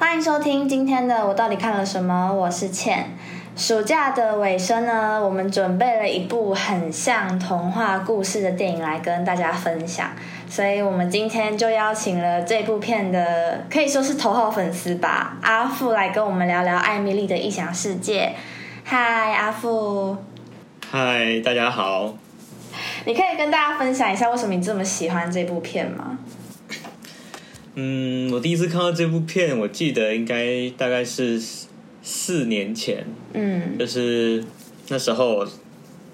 欢迎收听今天的我到底看了什么？我是倩。暑假的尾声呢，我们准备了一部很像童话故事的电影来跟大家分享，所以我们今天就邀请了这部片的可以说是头号粉丝吧，阿富来跟我们聊聊艾米丽的异想世界。嗨，阿富，嗨，大家好。你可以跟大家分享一下为什么你这么喜欢这部片吗？嗯，我第一次看到这部片，我记得应该大概是四年前。嗯，就是那时候，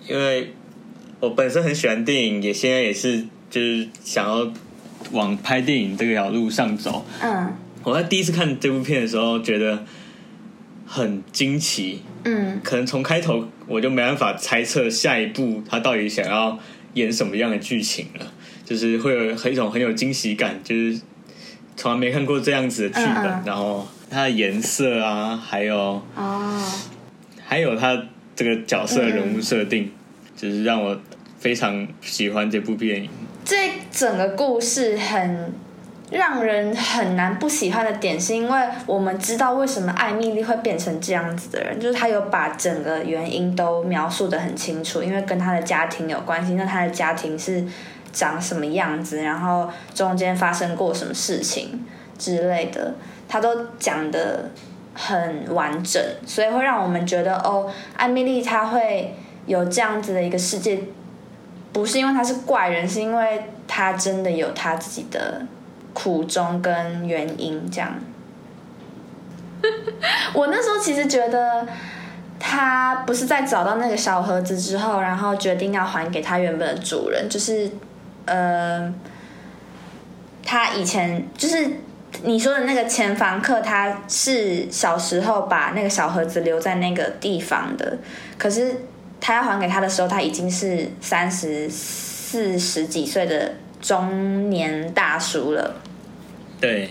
因为我本身很喜欢电影，也现在也是就是想要往拍电影这条路上走。嗯我在第一次看这部片的时候，觉得很惊奇。嗯可能从开头我就没办法猜测下一步他到底想要演什么样的剧情了，就是会有很一种很有惊喜感，就是从来没看过这样子的剧本，嗯嗯然后它的颜色啊，还有哦，还有它这个角色人物设定，就是让我非常喜欢这部电影。这整个故事很让人很难不喜欢的点，是因为我们知道为什么艾米丽会变成这样子的人，就是她有把整个原因都描述的很清楚，因为跟她的家庭有关系。那她的家庭是长什么样子，然后中间发生过什么事情之类的，他都讲的很完整，所以会让我们觉得哦，艾米丽她会有这样子的一个世界。不是因为她是怪人，是因为她真的有她自己的苦衷跟原因。这样，我那时候其实觉得他不是在找到那个小盒子之后，然后决定要还给他原本的主人，就是呃，他以前就是你说的那个前房客，他是小时候把那个小盒子留在那个地方的，可是。他要还给他的时候，他已经是三十四十几岁的中年大叔了。对，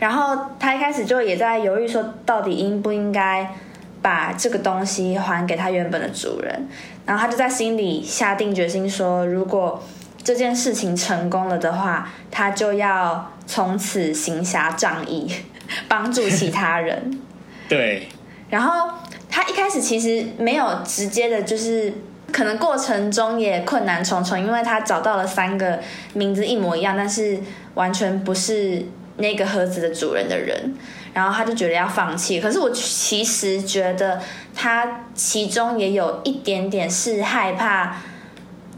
然后他一开始就也在犹豫，说到底应不应该把这个东西还给他原本的主人。然后他就在心里下定决心说，如果这件事情成功了的话，他就要从此行侠仗义，帮助其他人。对，然后。他一开始其实没有直接的，就是可能过程中也困难重重，因为他找到了三个名字一模一样，但是完全不是那个盒子的主人的人，然后他就觉得要放弃。可是我其实觉得他其中也有一点点是害怕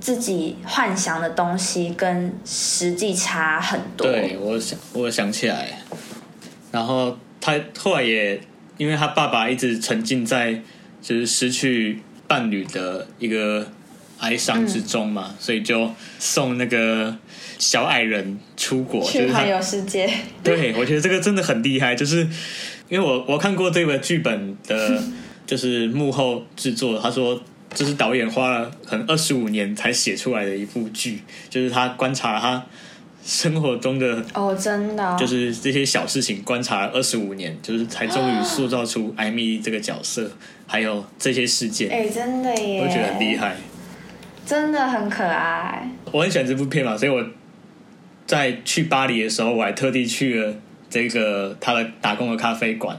自己幻想的东西跟实际差很多。对我想，我想起来，然后他后来也。因为他爸爸一直沉浸在就是失去伴侣的一个哀伤之中嘛，嗯、所以就送那个小矮人出国去环游世界。对，我觉得这个真的很厉害，就是因为我我看过这个剧本的，就是幕后制作，他说这是导演花了可能二十五年才写出来的一部剧，就是他观察他。生活中的哦，真的就是这些小事情，观察了二十五年，就是才终于塑造出艾米丽这个角色，还有这些事件。哎，真的耶，我觉得很厉害，真的很可爱。我很喜欢这部片嘛，所以我在去巴黎的时候，我还特地去了这个他的打工的咖啡馆，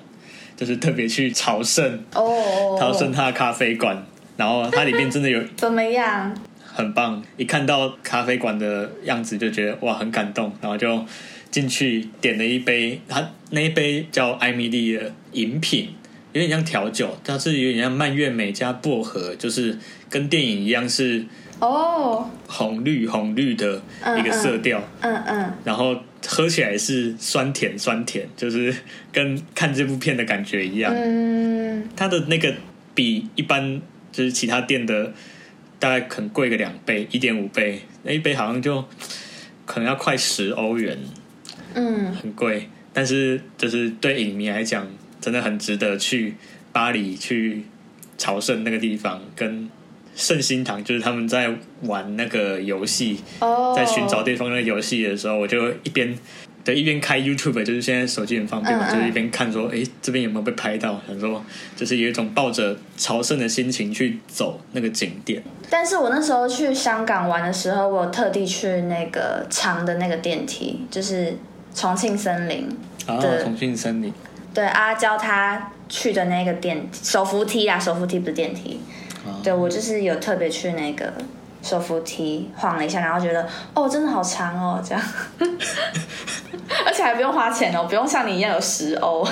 就是特别去朝圣哦，朝圣他的咖啡馆，然后它里面真的有怎么样？很棒！一看到咖啡馆的样子就觉得哇很感动，然后就进去点了一杯，它那一杯叫艾米丽的饮品，有点像调酒，它是有点像蔓越莓加薄荷，就是跟电影一样是哦红绿红绿的一个色调，嗯嗯，然后喝起来是酸甜酸甜，就是跟看这部片的感觉一样。嗯，它的那个比一般就是其他店的。大概可能贵个两倍，一点五倍，那一杯好像就可能要快十欧元，嗯，很贵。但是就是对影迷来讲，真的很值得去巴黎去朝圣那个地方，跟圣心堂，就是他们在玩那个游戏，哦，在寻找对方那个游戏的时候，我就一边。对，一边开 YouTube，就是现在手机很方便嘛，嗯嗯就是一边看说，哎，这边有没有被拍到？想说，就是有一种抱着朝圣的心情去走那个景点。但是我那时候去香港玩的时候，我特地去那个长的那个电梯，就是重庆森林，啊，对重庆森林，对阿娇她去的那个电手扶梯啊，手扶梯不是电梯，啊对我就是有特别去那个手扶梯晃了一下，然后觉得哦，真的好长哦，这样，而且还不用花钱哦，不用像你一样有十欧。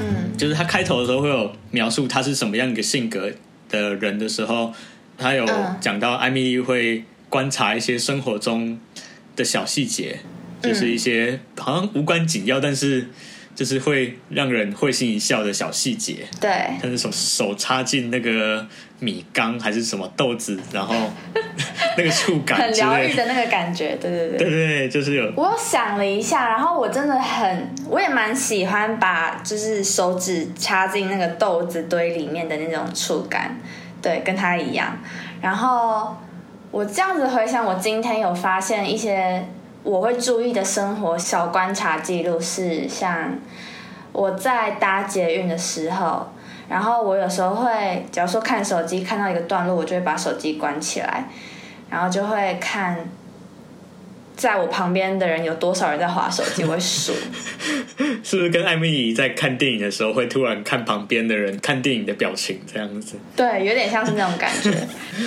嗯。就是他开头的时候会有描述他是什么样一个性格的人的时候，他有嗯。讲到艾米丽会观察一些生活中的小细节，就是一些好像无关紧要，但是就是会让人会心一笑的小细节。对，像是手手插进那个米缸还是什么豆子，然后 那个触感很疗愈的那个感觉，对对对。对对对，就是有我有想了一下，然后我真的很，我也蛮喜欢把就是手指插进那个豆子堆里面的那种触感，对，跟他一样。然后我这样子回想，我今天有发现一些我会注意的生活小观察记录，是像我在搭捷运的时候，然后我有时候会，假如说看手机看到一个段落，我就会把手机关起来，然后就会看。在我旁边的人有多少人在划手机，我会数。是不是跟艾米丽在看电影的时候会突然看旁边的人看电影的表情这样子？对，有点像是那种感觉。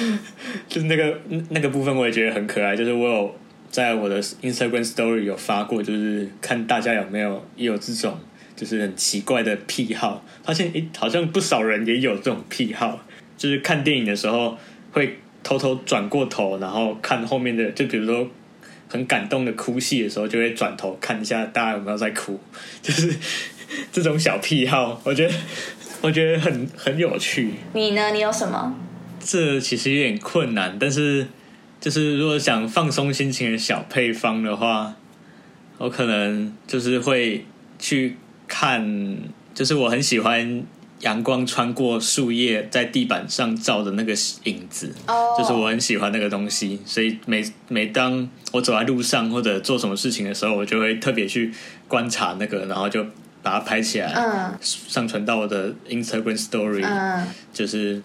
就是那个那个部分我也觉得很可爱，就是我有在我的 Instagram Story 有发过，就是看大家有没有也有这种就是很奇怪的癖好，发现诶好像不少人也有这种癖好，就是看电影的时候会偷偷转过头，然后看后面的，就比如说很感动的哭戏的时候，就会转头看一下大家有没有在哭，就是这种小癖好，我觉得我觉得很很有趣。你呢？你有什么？这其实有点困难，但是就是如果想放松心情的小配方的话，我可能就是会去看，就是我很喜欢阳光穿过树叶在地板上照的那个影子，哦。就是我很喜欢那个东西，所以每每当我走在路上或者做什么事情的时候，我就会特别去观察那个，然后就把它拍起来，嗯。上传到我的 Instagram Story，、嗯，就是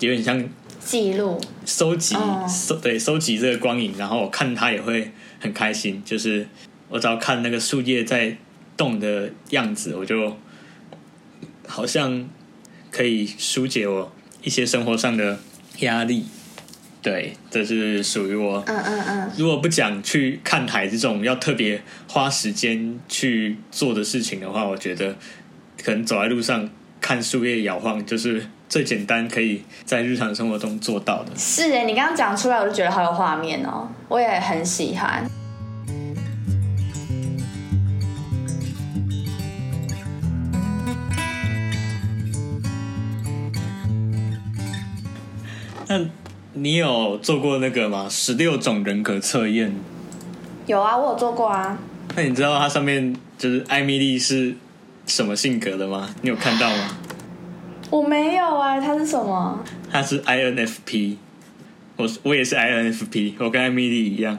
有点像记录。收集哦收对收集这个光影，然后我看它也会很开心。就是我只要看那个树叶在动的样子，我就好像可以疏解我一些生活上的压力。对，这是属于我。嗯嗯嗯，如果不讲去看海这种要特别花时间去做的事情的话，我觉得可能走在路上看树叶摇晃，就是最简单可以在日常生活中做到的。是哎，你刚刚讲出来，我就觉得好有画面哦，我也很喜欢。那你有做过那个吗？十六种人格测验？有啊，我有做过啊。那你知道它上面就是艾米丽是什么性格的吗？你有看到吗？我没有哎，他是什么？他是 INFP，我我也是 INFP，我跟艾米丽一样。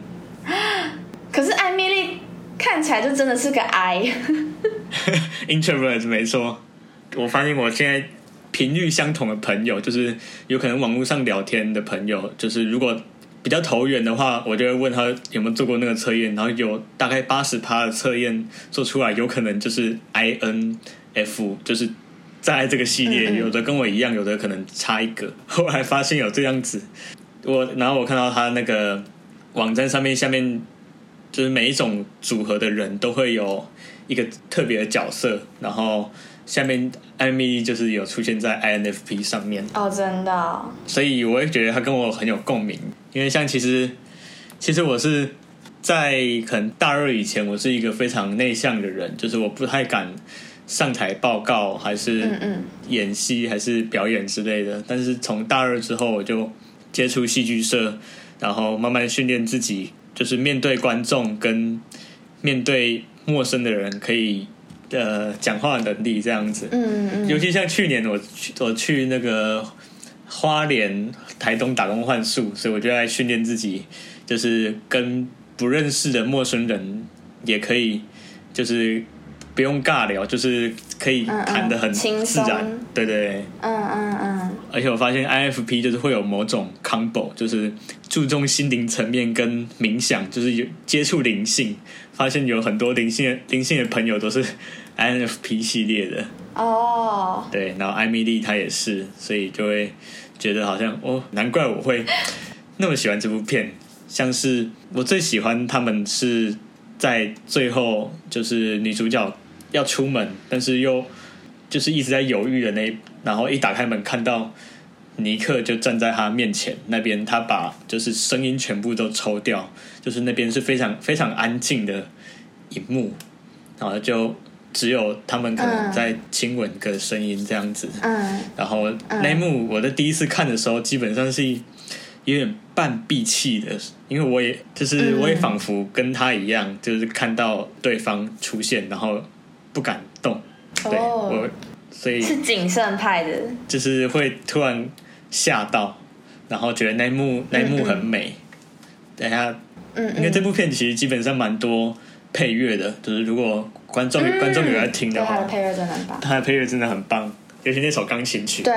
可是艾米丽看起来就真的是个 I。introvert 没错，我发现我现在频率相同的朋友，就是有可能网络上聊天的朋友，就是如果比较投缘的话，我就会问他有没有做过那个测验，然后有大概八十趴的测验做出来，有可能就是 INF，就是在这个系列，有的跟我一样，有的可能差一个。后来发现有这样子，我然后我看到他那个网站上面下面就是每一种组合的人都会有一个特别的角色，然后下面艾米就是有出现在 INFP 上面，哦，真的。哦、所以我也觉得他跟我很有共鸣，因为像其实其实我是在可能大二以前，我是一个非常内向的人，就是我不太敢上台报告，还是演戏还是表演之类的。但是从大二之后，我就接触戏剧社，然后慢慢训练自己，就是面对观众跟面对陌生的人，可以呃讲话的能力这样子。嗯嗯尤其像去年我去我去那个花莲、台东打工换宿，所以我就在训练自己，就是跟不认识的陌生人也可以，就是不用尬聊，就是可以谈的很自然，对对，嗯嗯嗯。而且我发现 IFP 就是会有某种 combo，就是注重心灵层面跟冥想，就是有接触灵性。发现有很多灵性灵性的朋友都是 INFP 系列的哦。对，然后艾米丽她也是，所以就会觉得好像哦，难怪我会那么喜欢这部片。像是我最喜欢他们是在最后，就是女主角要出门，但是又就是一直在犹豫的那，然后一打开门看到尼克就站在他面前，那边他把就是声音全部都抽掉，就是那边是非常非常安静的一幕，然后就只有他们可能在亲吻的声音这样子，嗯，然后那一幕我在第一次看的时候，基本上是有点半闭气的。因为我也就是我也仿佛跟他一样，就是看到对方出现，然后不敢动。对我，所以是谨慎派的，就是会突然吓到，然后觉得那幕那幕很美。等下，嗯，因为这部片其实基本上蛮多配乐的，就是如果观众观众有在听的话，他的配乐真的很棒，他的配乐真的很棒，尤其那首钢琴曲。对，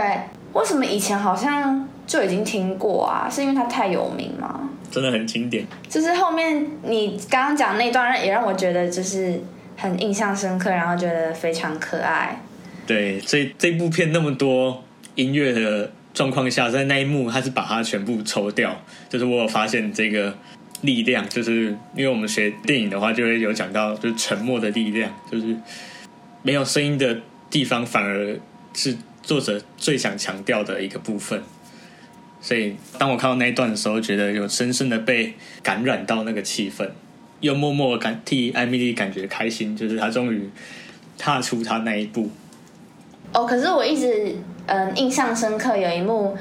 为什么以前好像就已经听过啊？是因为它太有名吗？真的很经典，就是后面你刚刚讲那段，也让我觉得就是很印象深刻，然后觉得非常可爱。对，所以这部片那么多音乐的状况下，在那一幕，他是把它全部抽掉。就是我有发现这个力量，就是因为我们学电影的话，就会有讲到，就是沉默的力量，就是没有声音的地方，反而是作者最想强调的一个部分。所以，当我看到那一段的时候，觉得有深深的被感染到那个气氛，又默默感替艾米丽感觉开心，就是她终于踏出她那一步。哦，可是我一直嗯印象深刻有一幕，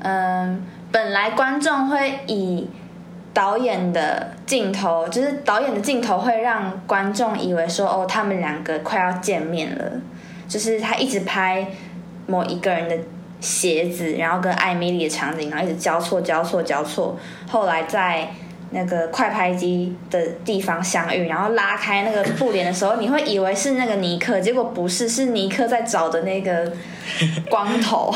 嗯，本来观众会以导演的镜头，就是导演的镜头会让观众以为说，哦，他们两个快要见面了，就是他一直拍某一个人的。鞋子，然后跟艾米丽的场景，然后一直交错、交错、交错。后来在那个快拍机的地方相遇，然后拉开那个布帘的时候，你会以为是那个尼克，结果不是，是尼克在找的那个 光头。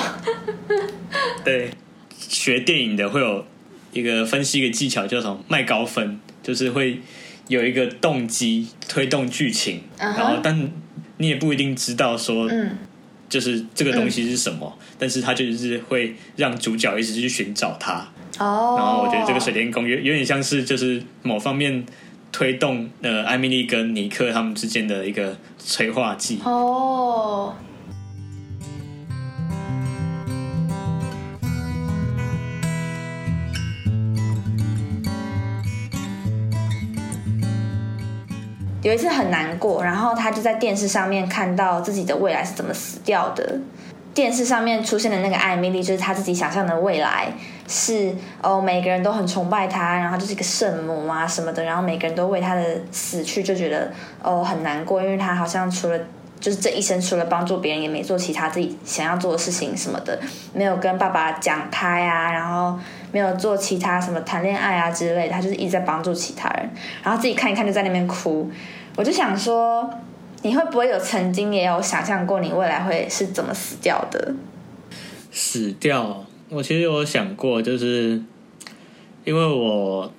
对，学电影的会有一个分析一个技巧，叫什么卖高分，就是会有一个动机推动剧情，然后但你也不一定知道说。就是这个东西是什么，但是他就是会让主角一直去寻找它。哦，然后我觉得这个水电工有有点像是就是某方面推动呃艾米丽跟尼克他们之间的一个催化剂。哦。有一次很难过，然后他就在电视上面看到自己的未来是怎么死掉的。电视上面出现的那个艾米丽，就是他自己想象的未来，是哦，每个人都很崇拜他，然后就是一个圣母啊什么的，然后每个人都为他的死去就觉得哦很难过，因为他好像除了就是这一生除了帮助别人，也没做其他自己想要做的事情什么的，没有跟爸爸讲开啊，然后没有做其他什么谈恋爱啊之类的，他就是一直在帮助其他人，然后自己看一看就在那边哭。我就想说，你会不会有曾经也有想象过你未来会是怎么死掉的？死掉，我其实有想过，就是因为我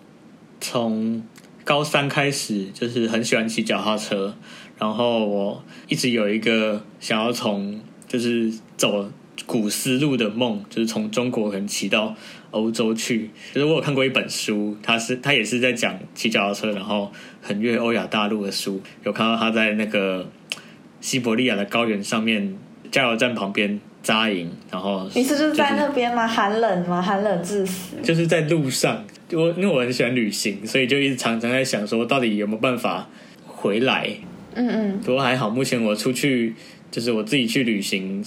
从高三开始就是很喜欢骑脚踏车，然后我一直有一个想要从就是走古丝路的梦，就是从中国可能骑到。欧洲去，就是我有看过一本书，他是他也是在讲骑脚踏车，然后横越欧亚大陆的书。有看到他在那个西伯利亚的高原上面加油站旁边扎营，然后你是就是在那边吗？寒冷吗？寒冷致死？就是在路上，我因为我很喜欢旅行，所以就一直常常在想说，到底有没有办法回来？嗯嗯，不过还好，目前我出去就是我自己去旅行。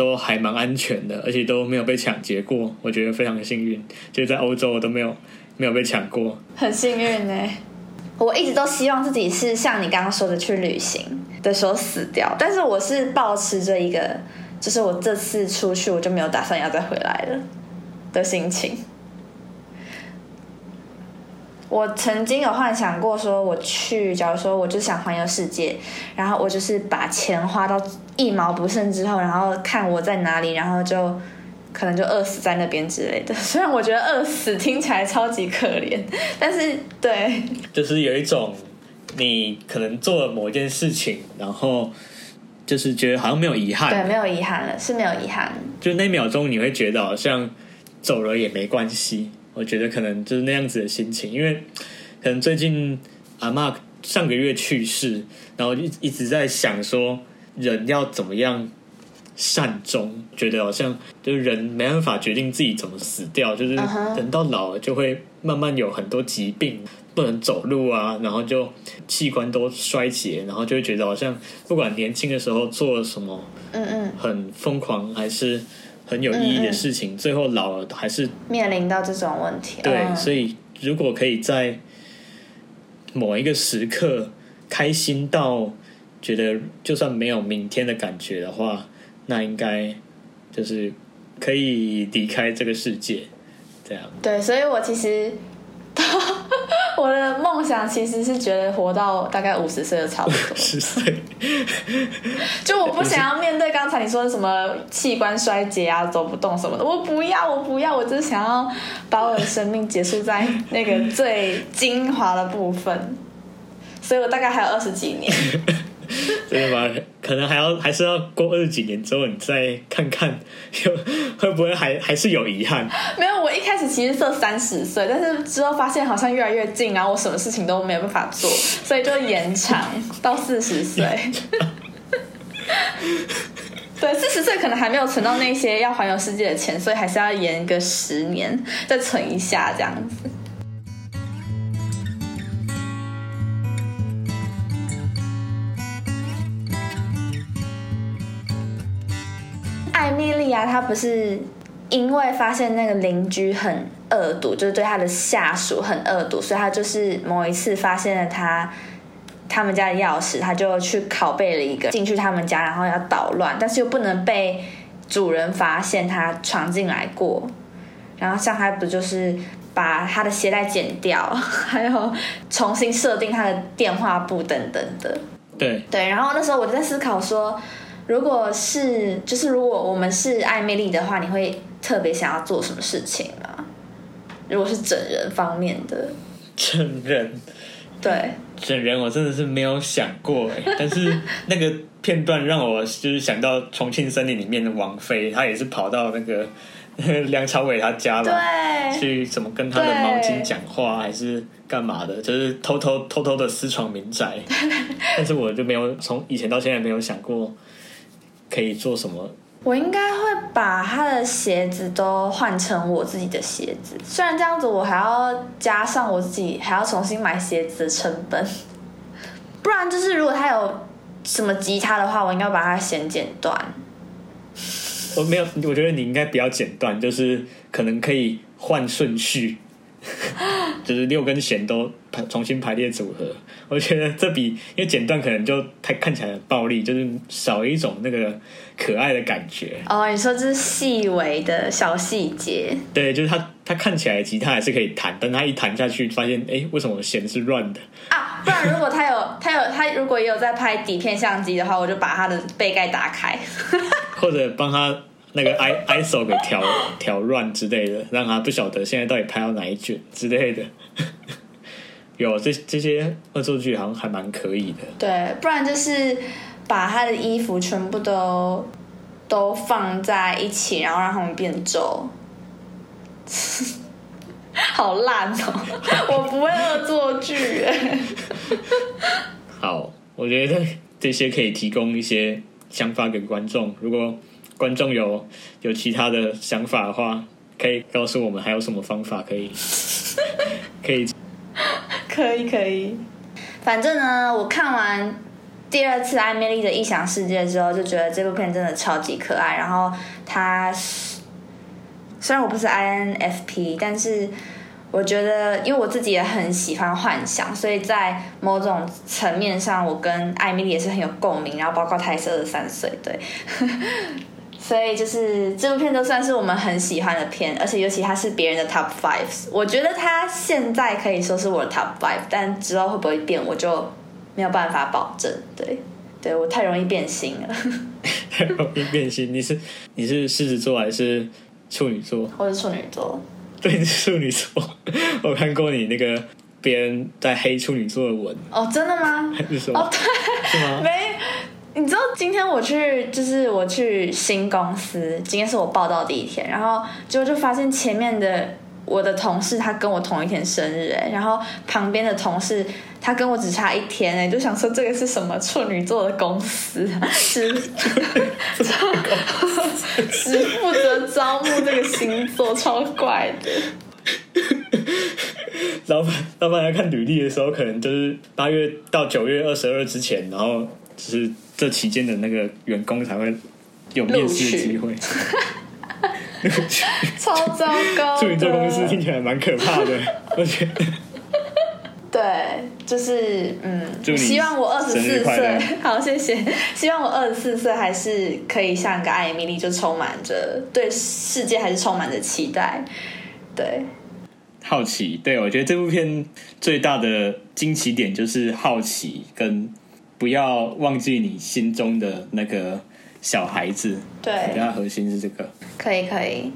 都还蛮安全的，而且都没有被抢劫过，我觉得非常的幸运。就在欧洲，我都没有没有被抢过，很幸运呢。我一直都希望自己是像你刚刚说的去旅行的时候死掉，但是我是保持着一个，就是我这次出去我就没有打算要再回来了的心情。我曾经有幻想过，说我去，假如说我就想环游世界，然后我就是把钱花到一毛不剩之后，然后看我在哪里，然后就可能就饿死在那边之类的。虽然我觉得饿死听起来超级可怜，但是对，就是有一种你可能做了某一件事情，然后就是觉得好像没有遗憾，对，没有遗憾了，是没有遗憾。就那秒钟你会觉得好像走了也没关系。我觉得可能就是那样子的心情，因为 可能最近阿妈上个月去世，然后一一直在想说人要怎么样善终，觉得好像就是人没办法决定自己怎么死掉，就是等到老了就会慢慢有很多疾病，不能走路啊，然后就器官都衰竭，然后就会觉得好像不管年轻的时候做了什么，嗯嗯，很疯狂还是。很有意义的事情，最后老了还是面临到这种问题。对，所以如果可以在某一个时刻开心到觉得就算没有明天的感觉的话，那应该就是可以离开这个世界。这样。对，所以我其实。我的梦想其实是觉得活到大概五十岁就差不多。十岁，就我不想要面对刚才你说的什么器官衰竭啊、走不动什么的，我不要，我不要，我只是想要把我的生命结束在那个最精华的部分。所以我大概还有二十几年。真的吗？可能还要还是要过二十几年之后，你再看看，有会不会还还是有遗憾？没有，我一开始其实设三十岁，但是之后发现好像越来越近，然后我什么事情都没有办法做，所以就延长到四十岁。对，四十岁可能还没有存到那些要环游世界的钱，所以还是要延个十年，再存一下这样子。艾米莉亚，她不是因为发现那个邻居很恶毒，就是对她的下属很恶毒，所以她就是某一次发现了他他们家的钥匙，他就去拷贝了一个进去他们家，然后要捣乱，但是又不能被主人发现他闯进来过。然后像他不就是把他的鞋带剪掉，还有重新设定他的电话簿等等的。对对，然后那时候我就在思考说。如果是，就是如果我们是艾米丽的话，你会特别想要做什么事情吗？如果是整人方面的，整人，对，整人我真的是没有想过哎，但是那个片段让我就是想到《重庆森林》里面的王菲，她也是跑到那个 梁朝伟他家了，去怎么跟他的毛巾讲话，还是干嘛的，就是偷偷偷偷的私闯民宅，但是我就没有从以前到现在没有想过。可以做什么？我应该会把他的鞋子都换成我自己的鞋子，虽然这样子我还要加上我自己还要重新买鞋子的成本。不然就是如果他有什么吉他的话，我应该把它弦剪断。我没有，我觉得你应该不要剪断，就是可能可以换顺序。就是六根弦都排重新排列组合，我觉得这比因为剪断可能就太看起来很暴力，就是少一种那个可爱的感觉。哦，你说这是细微的小细节？对，就是它它看起来吉他还是可以弹，但它一弹下去发现，哎，为什么弦是乱的啊？不然如果他有他有他如果也有在拍底片相机的话，我就把他的背盖打开，或者帮他。那个 i iso 给调调乱之类的，让他不晓得现在到底拍到哪一卷之类的。有这这些恶作剧好像还蛮可以的。对，不然就是把他的衣服全部都都放在一起，然后让他们变皱。好烂哦！我不会恶作剧。好，我觉得这些可以提供一些想法给观众。如果观众有有其他的想法的话，可以告诉我们还有什么方法可以 可以 可以可以。反正呢，我看完第二次《艾米丽的异想世界》之后，就觉得这部片真的超级可爱。然后它虽然我不是 INFP，但是我觉得，因为我自己也很喜欢幻想，所以在某种层面上，我跟艾米丽也是很有共鸣。然后包括她也是二十三岁，对。所以就是这部片都算是我们很喜欢的片，而且尤其它是别人的 top five，我觉得它现在可以说是我的 top five，但之后会不会变，我就没有办法保证。对，对我太容易变心了。太容易变心。你是你是狮子座还是处女座？我是处女座。对，你是处女座。我看过你那个别人在黑处女座的文。哦，真的吗？还 是什么？哦，对，是吗？没。你知道今天我去，就是我去新公司，今天是我报道第一天，然后结果就发现前面的我的同事他跟我同一天生日，哎，然后旁边的同事他跟我只差一天，哎，就想说这个是什么处女座的公司，只只负责招募这个星座，超怪的。老板，老板来看履历的时候，可能就是八月到九月二十二之前，然后就是这期间的那个员工才会有面试的机会。超糟糕！祝你这公司听起来蛮可怕的，我觉得。对，就是嗯，希望我二十四岁，好谢谢。希望我二十四岁还是可以像个艾米丽，就充满着对世界还是充满着期待。对，好奇，对我觉得这部片最大的惊奇点就是好奇，跟不要忘记你心中的那个小孩子。对比较核心是这个。可以可以。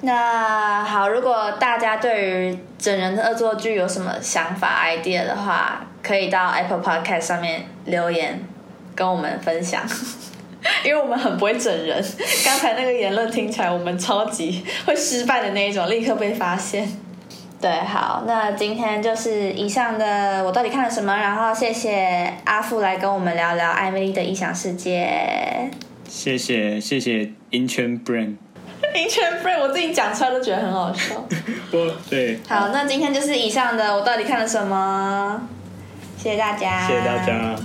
那好，如果大家对于整人的恶作剧有什么想法、idea 的话，可以到 Apple Podcast 上面留言跟我们分享，因为我们很不会整人。刚才那个言论听起来我们超级会失败的那一种，立刻被发现。对，好，那今天就是以上的我到底看了什么，然后谢谢阿富来跟我们聊聊艾米丽的异想世界。谢谢谢谢银圈 Brain，银圈 friend，我自己讲出来都觉得很好笑。我对，好，那今天就是以上的我到底看了什么，谢谢大家，谢谢大家。